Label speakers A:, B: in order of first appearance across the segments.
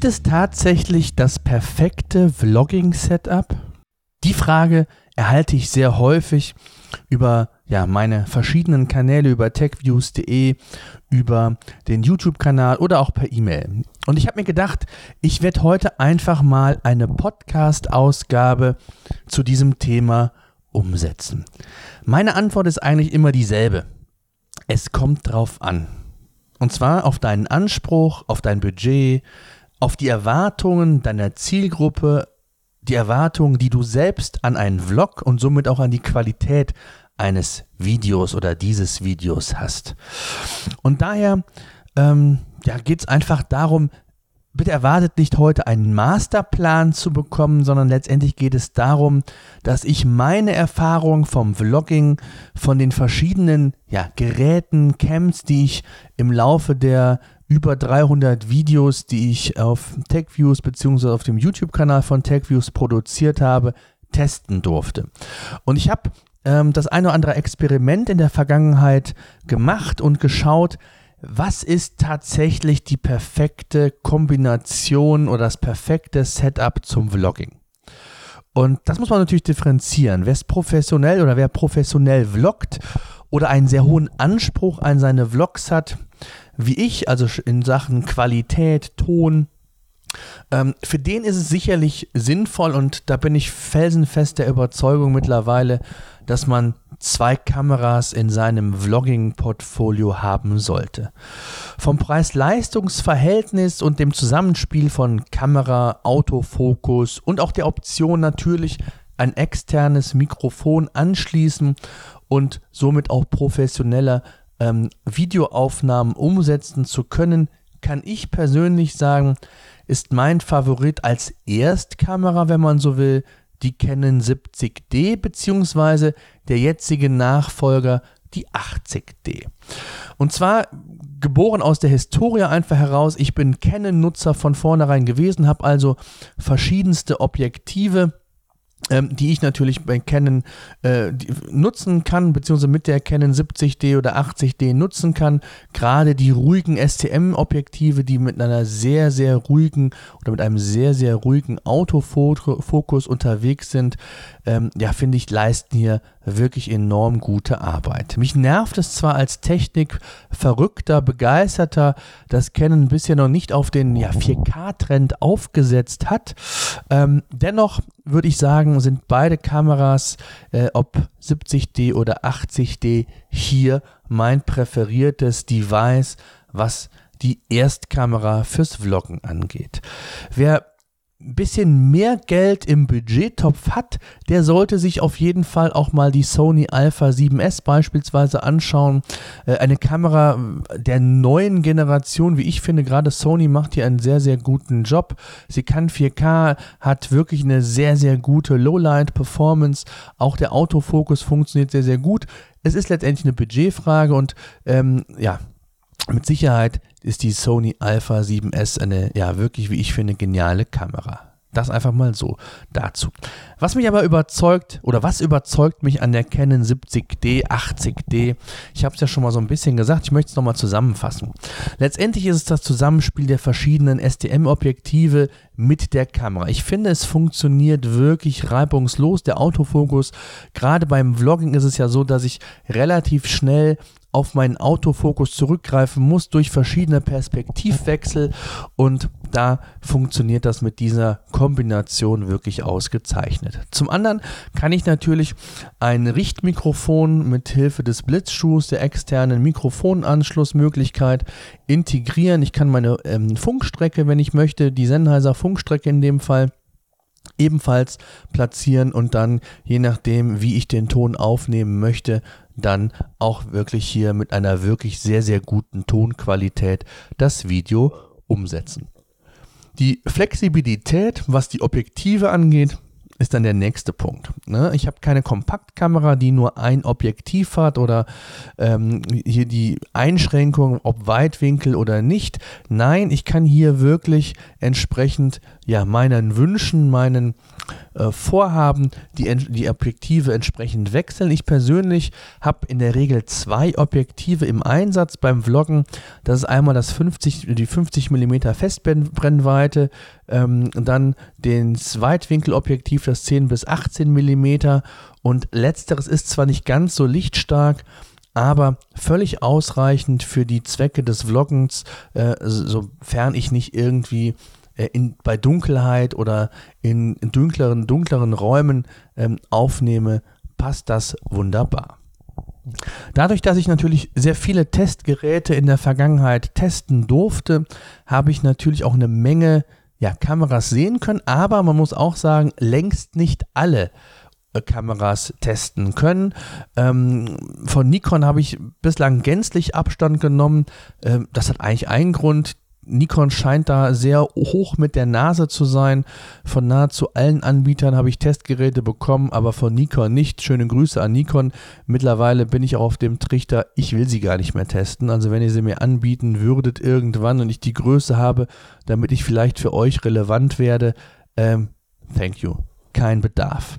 A: Gibt es tatsächlich das perfekte Vlogging-Setup? Die Frage erhalte ich sehr häufig über ja, meine verschiedenen Kanäle, über techviews.de, über den YouTube-Kanal oder auch per E-Mail. Und ich habe mir gedacht, ich werde heute einfach mal eine Podcast-Ausgabe zu diesem Thema umsetzen. Meine Antwort ist eigentlich immer dieselbe. Es kommt drauf an. Und zwar auf deinen Anspruch, auf dein Budget, auf die Erwartungen deiner Zielgruppe, die Erwartungen, die du selbst an einen Vlog und somit auch an die Qualität eines Videos oder dieses Videos hast. Und daher ähm, ja, geht es einfach darum, bitte erwartet nicht heute einen Masterplan zu bekommen, sondern letztendlich geht es darum, dass ich meine Erfahrung vom Vlogging, von den verschiedenen ja, Geräten, Camps, die ich im Laufe der über 300 Videos, die ich auf TechViews bzw. auf dem YouTube-Kanal von TechViews produziert habe, testen durfte. Und ich habe ähm, das eine oder andere Experiment in der Vergangenheit gemacht und geschaut, was ist tatsächlich die perfekte Kombination oder das perfekte Setup zum Vlogging? Und das muss man natürlich differenzieren. Wer ist professionell oder wer professionell vloggt oder einen sehr hohen Anspruch an seine Vlogs hat, wie ich, also in Sachen Qualität, Ton, ähm, für den ist es sicherlich sinnvoll und da bin ich felsenfest der Überzeugung mittlerweile, dass man zwei Kameras in seinem Vlogging-Portfolio haben sollte. Vom Preis-Leistungs-Verhältnis und dem Zusammenspiel von Kamera, Autofokus und auch der Option natürlich ein externes Mikrofon anschließen und somit auch professioneller ähm, Videoaufnahmen umsetzen zu können, kann ich persönlich sagen, ist mein Favorit als Erstkamera, wenn man so will, die Canon 70D beziehungsweise der jetzige Nachfolger die 80D. Und zwar geboren aus der Historie einfach heraus. Ich bin Canon-Nutzer von vornherein gewesen, habe also verschiedenste Objektive ähm, die ich natürlich bei Canon äh, nutzen kann, beziehungsweise mit der Canon 70D oder 80D nutzen kann. Gerade die ruhigen STM-Objektive, die mit einer sehr, sehr ruhigen oder mit einem sehr, sehr ruhigen Autofokus unterwegs sind, ähm, ja, finde ich, leisten hier wirklich enorm gute Arbeit. Mich nervt es zwar als Technik verrückter, begeisterter, dass Canon bisher noch nicht auf den ja, 4K-Trend aufgesetzt hat. Ähm, dennoch würde ich sagen, sind beide Kameras, äh, ob 70D oder 80D, hier mein präferiertes Device, was die Erstkamera fürs Vloggen angeht. Wer ein bisschen mehr Geld im Budgettopf hat, der sollte sich auf jeden Fall auch mal die Sony Alpha 7S beispielsweise anschauen. Äh, eine Kamera der neuen Generation, wie ich finde, gerade Sony macht hier einen sehr, sehr guten Job. Sie kann 4K, hat wirklich eine sehr, sehr gute Lowlight-Performance. Auch der Autofokus funktioniert sehr, sehr gut. Es ist letztendlich eine Budgetfrage und ähm, ja, mit Sicherheit ist die Sony Alpha 7S eine, ja, wirklich, wie ich finde, geniale Kamera. Das einfach mal so dazu. Was mich aber überzeugt oder was überzeugt mich an der Canon 70D, 80D, ich habe es ja schon mal so ein bisschen gesagt, ich möchte es nochmal zusammenfassen. Letztendlich ist es das Zusammenspiel der verschiedenen STM-Objektive mit der Kamera. Ich finde, es funktioniert wirklich reibungslos. Der Autofokus, gerade beim Vlogging ist es ja so, dass ich relativ schnell auf meinen Autofokus zurückgreifen muss durch verschiedene Perspektivwechsel und da funktioniert das mit dieser Kombination wirklich ausgezeichnet. Zum anderen kann ich natürlich ein Richtmikrofon mit Hilfe des Blitzschuhs, der externen Mikrofonanschlussmöglichkeit integrieren. Ich kann meine ähm, Funkstrecke, wenn ich möchte, die Sennheiser Funkstrecke in dem Fall ebenfalls platzieren und dann, je nachdem, wie ich den Ton aufnehmen möchte, dann auch wirklich hier mit einer wirklich sehr, sehr guten Tonqualität das Video umsetzen. Die Flexibilität, was die Objektive angeht, ist dann der nächste Punkt. Ne? Ich habe keine Kompaktkamera, die nur ein Objektiv hat oder ähm, hier die Einschränkung, ob Weitwinkel oder nicht. Nein, ich kann hier wirklich entsprechend ja, meinen Wünschen, meinen äh, Vorhaben die, die Objektive entsprechend wechseln. Ich persönlich habe in der Regel zwei Objektive im Einsatz beim Vloggen. Das ist einmal das 50, die 50 mm Festbrennweite, ähm, dann das Weitwinkelobjektiv, das 10 bis 18 mm und letzteres ist zwar nicht ganz so lichtstark, aber völlig ausreichend für die Zwecke des Vloggens, äh, sofern ich nicht irgendwie äh, in, bei Dunkelheit oder in, in dunkleren, dunkleren Räumen ähm, aufnehme, passt das wunderbar. Dadurch, dass ich natürlich sehr viele Testgeräte in der Vergangenheit testen durfte, habe ich natürlich auch eine Menge ja, Kameras sehen können, aber man muss auch sagen, längst nicht alle äh, Kameras testen können. Ähm, von Nikon habe ich bislang gänzlich Abstand genommen. Ähm, das hat eigentlich einen Grund. Nikon scheint da sehr hoch mit der Nase zu sein. Von nahezu allen Anbietern habe ich Testgeräte bekommen, aber von Nikon nicht. Schöne Grüße an Nikon. Mittlerweile bin ich auch auf dem Trichter, ich will sie gar nicht mehr testen. Also wenn ihr sie mir anbieten würdet irgendwann und ich die Größe habe, damit ich vielleicht für euch relevant werde, ähm, thank you. Kein Bedarf.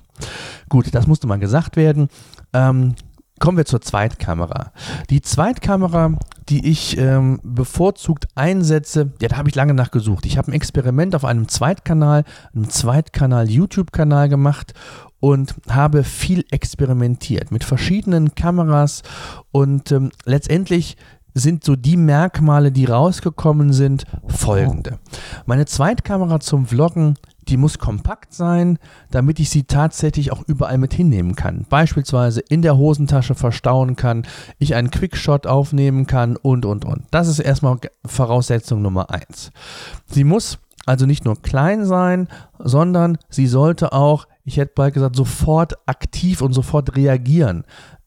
A: Gut, das musste mal gesagt werden. Ähm, Kommen wir zur Zweitkamera. Die Zweitkamera, die ich ähm, bevorzugt einsetze, ja, da habe ich lange nachgesucht. Ich habe ein Experiment auf einem Zweitkanal, einem Zweitkanal YouTube-Kanal gemacht und habe viel experimentiert mit verschiedenen Kameras und ähm, letztendlich sind so die Merkmale, die rausgekommen sind, folgende. Meine Zweitkamera zum Vloggen die muss kompakt sein, damit ich sie tatsächlich auch überall mit hinnehmen kann. Beispielsweise in der Hosentasche verstauen kann, ich einen Quickshot aufnehmen kann und, und, und. Das ist erstmal Voraussetzung Nummer eins. Sie muss also nicht nur klein sein, sondern sie sollte auch, ich hätte bald gesagt, sofort aktiv und sofort reagieren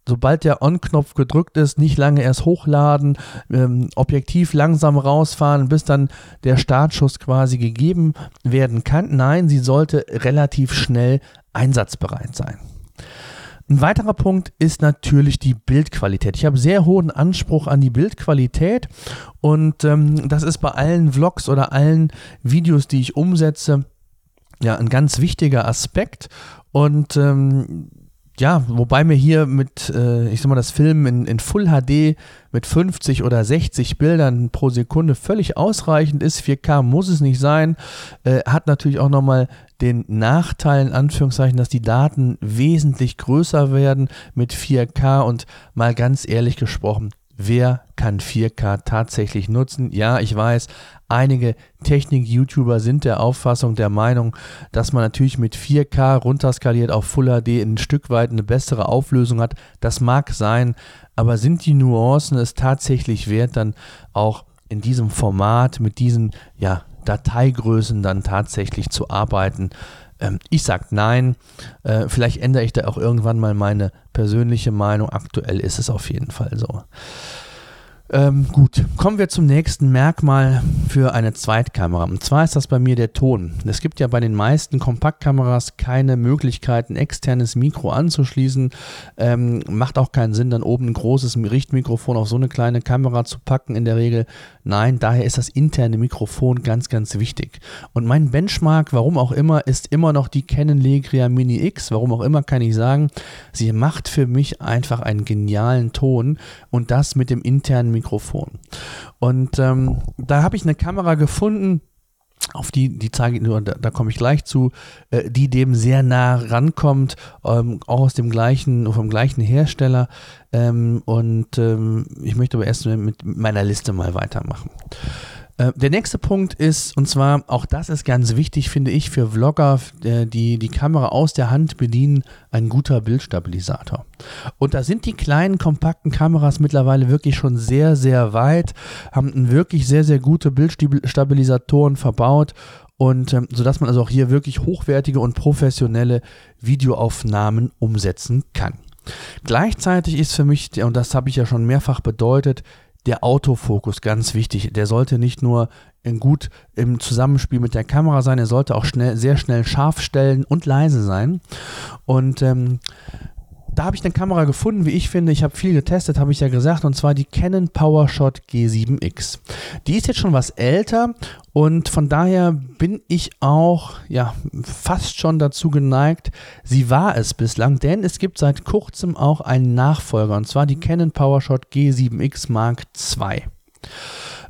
A: sobald der On-Knopf gedrückt ist, nicht lange erst hochladen, ähm, objektiv langsam rausfahren, bis dann der Startschuss quasi gegeben werden kann. Nein, sie sollte relativ schnell einsatzbereit sein. Ein weiterer Punkt ist natürlich die Bildqualität. Ich habe sehr hohen Anspruch an die Bildqualität und ähm, das ist bei allen Vlogs oder allen Videos, die ich umsetze, ja, ein ganz wichtiger Aspekt. Und ähm, ja, wobei mir hier mit, äh, ich sag mal, das Film in, in Full HD mit 50 oder 60 Bildern pro Sekunde völlig ausreichend ist. 4K muss es nicht sein. Äh, hat natürlich auch nochmal den Nachteil, in Anführungszeichen, dass die Daten wesentlich größer werden mit 4K und mal ganz ehrlich gesprochen, wer kann 4K tatsächlich nutzen? Ja, ich weiß, einige Technik-YouTuber sind der Auffassung, der Meinung, dass man natürlich mit 4K runterskaliert auf Full HD ein Stück weit eine bessere Auflösung hat. Das mag sein, aber sind die Nuancen es tatsächlich wert, dann auch in diesem Format mit diesen ja, Dateigrößen dann tatsächlich zu arbeiten? Ähm, ich sage nein. Äh, vielleicht ändere ich da auch irgendwann mal meine persönliche Meinung. Aktuell ist es auf jeden Fall so. Ähm, gut, kommen wir zum nächsten Merkmal für eine Zweitkamera. Und zwar ist das bei mir der Ton. Es gibt ja bei den meisten Kompaktkameras keine Möglichkeit, ein externes Mikro anzuschließen. Ähm, macht auch keinen Sinn, dann oben ein großes Richtmikrofon auf so eine kleine Kamera zu packen in der Regel. Nein, daher ist das interne Mikrofon ganz, ganz wichtig. Und mein Benchmark, warum auch immer, ist immer noch die Canon Legria Mini X. Warum auch immer kann ich sagen, sie macht für mich einfach einen genialen Ton und das mit dem internen Mikrofon. Und ähm, da habe ich eine Kamera gefunden, auf die, die zeige ich nur, da, da komme ich gleich zu, äh, die dem sehr nah rankommt, ähm, auch aus dem gleichen, vom gleichen Hersteller. Ähm, und ähm, ich möchte aber erst mit meiner Liste mal weitermachen. Äh, der nächste Punkt ist, und zwar, auch das ist ganz wichtig, finde ich, für Vlogger, äh, die die Kamera aus der Hand bedienen, ein guter Bildstabilisator. Und da sind die kleinen, kompakten Kameras mittlerweile wirklich schon sehr, sehr weit, haben wirklich sehr, sehr gute Bildstabilisatoren verbaut und ähm, sodass man also auch hier wirklich hochwertige und professionelle Videoaufnahmen umsetzen kann. Gleichzeitig ist für mich, und das habe ich ja schon mehrfach bedeutet, der Autofokus ganz wichtig. Der sollte nicht nur gut im Zusammenspiel mit der Kamera sein, er sollte auch schnell, sehr schnell scharf stellen und leise sein. Und ähm, da habe ich eine Kamera gefunden, wie ich finde. Ich habe viel getestet, habe ich ja gesagt, und zwar die Canon PowerShot G7X. Die ist jetzt schon was älter und von daher bin ich auch ja fast schon dazu geneigt. Sie war es bislang, denn es gibt seit kurzem auch einen Nachfolger und zwar die Canon PowerShot G7X Mark II.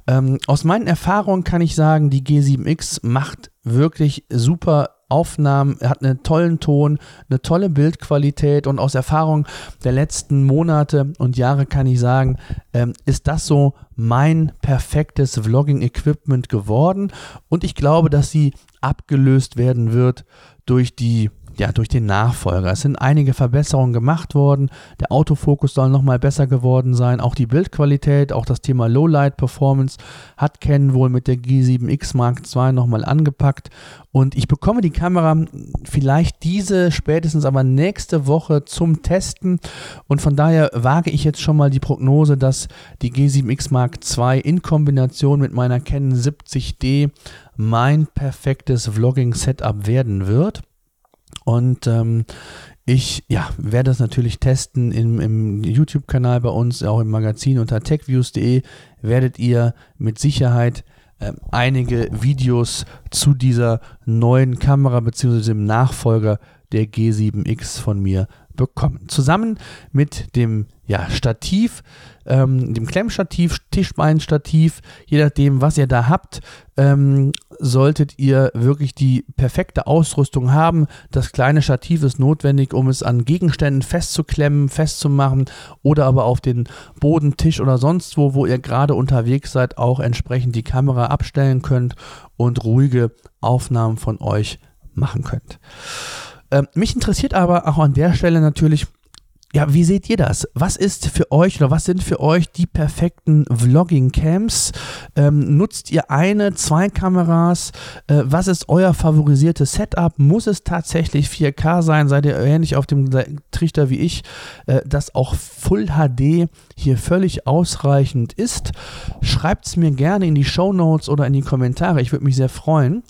A: Ähm, aus meinen Erfahrungen kann ich sagen, die G7X macht wirklich super Aufnahmen, hat einen tollen Ton, eine tolle Bildqualität und aus Erfahrung der letzten Monate und Jahre kann ich sagen, ähm, ist das so mein perfektes Vlogging-Equipment geworden. Und ich glaube, dass sie abgelöst werden wird durch die ja, durch den Nachfolger. Es sind einige Verbesserungen gemacht worden. Der Autofokus soll nochmal besser geworden sein. Auch die Bildqualität, auch das Thema Lowlight Performance hat Canon wohl mit der G7X Mark II nochmal angepackt. Und ich bekomme die Kamera vielleicht diese, spätestens aber nächste Woche zum Testen. Und von daher wage ich jetzt schon mal die Prognose, dass die G7X Mark II in Kombination mit meiner Canon 70D mein perfektes Vlogging-Setup werden wird. Und ähm, ich ja, werde das natürlich testen im, im YouTube-Kanal bei uns, auch im Magazin unter techviews.de werdet ihr mit Sicherheit äh, einige Videos zu dieser neuen Kamera bzw. dem Nachfolger der G7X von mir bekommen. Zusammen mit dem ja, Stativ, ähm, dem Klemmstativ, Tischbeinstativ, je nachdem, was ihr da habt, ähm, solltet ihr wirklich die perfekte Ausrüstung haben. Das kleine Stativ ist notwendig, um es an Gegenständen festzuklemmen, festzumachen oder aber auf den Boden, Tisch oder sonst wo, wo ihr gerade unterwegs seid, auch entsprechend die Kamera abstellen könnt und ruhige Aufnahmen von euch machen könnt. Ähm, mich interessiert aber auch an der Stelle natürlich, ja, wie seht ihr das? Was ist für euch oder was sind für euch die perfekten Vlogging-Cams? Ähm, nutzt ihr eine, zwei Kameras? Äh, was ist euer favorisiertes Setup? Muss es tatsächlich 4K sein? Seid ihr ähnlich auf dem Trichter wie ich, äh, dass auch Full HD hier völlig ausreichend ist? Schreibt es mir gerne in die Show Notes oder in die Kommentare. Ich würde mich sehr freuen.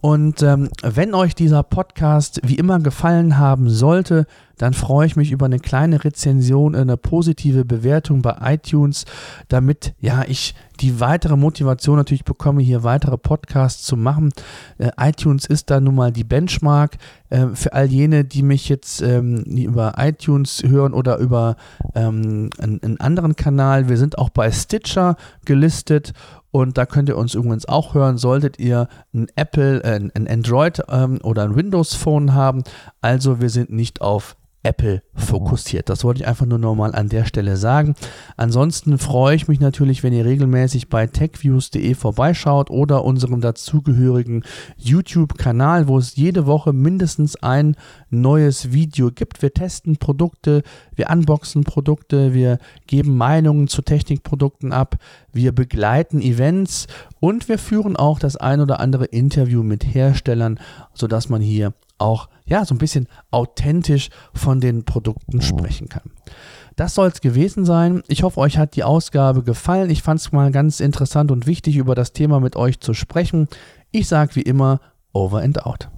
A: Und ähm, wenn euch dieser Podcast wie immer gefallen haben sollte, dann freue ich mich über eine kleine Rezension, eine positive Bewertung bei iTunes, damit ja ich die weitere Motivation natürlich bekomme, hier weitere Podcasts zu machen. Äh, iTunes ist da nun mal die Benchmark äh, für all jene, die mich jetzt ähm, über iTunes hören oder über ähm, einen, einen anderen Kanal. Wir sind auch bei Stitcher gelistet und da könnt ihr uns übrigens auch hören, solltet ihr ein Apple, äh, ein Android ähm, oder ein Windows Phone haben. Also wir sind nicht auf Apple fokussiert. Das wollte ich einfach nur nochmal an der Stelle sagen. Ansonsten freue ich mich natürlich, wenn ihr regelmäßig bei techviews.de vorbeischaut oder unserem dazugehörigen YouTube-Kanal, wo es jede Woche mindestens ein neues Video gibt. Wir testen Produkte, wir unboxen Produkte, wir geben Meinungen zu Technikprodukten ab, wir begleiten Events und wir führen auch das ein oder andere Interview mit Herstellern, sodass man hier auch ja so ein bisschen authentisch von den Produkten sprechen kann. Das soll es gewesen sein. Ich hoffe, euch hat die Ausgabe gefallen. Ich fand es mal ganz interessant und wichtig, über das Thema mit euch zu sprechen. Ich sage wie immer, over and out.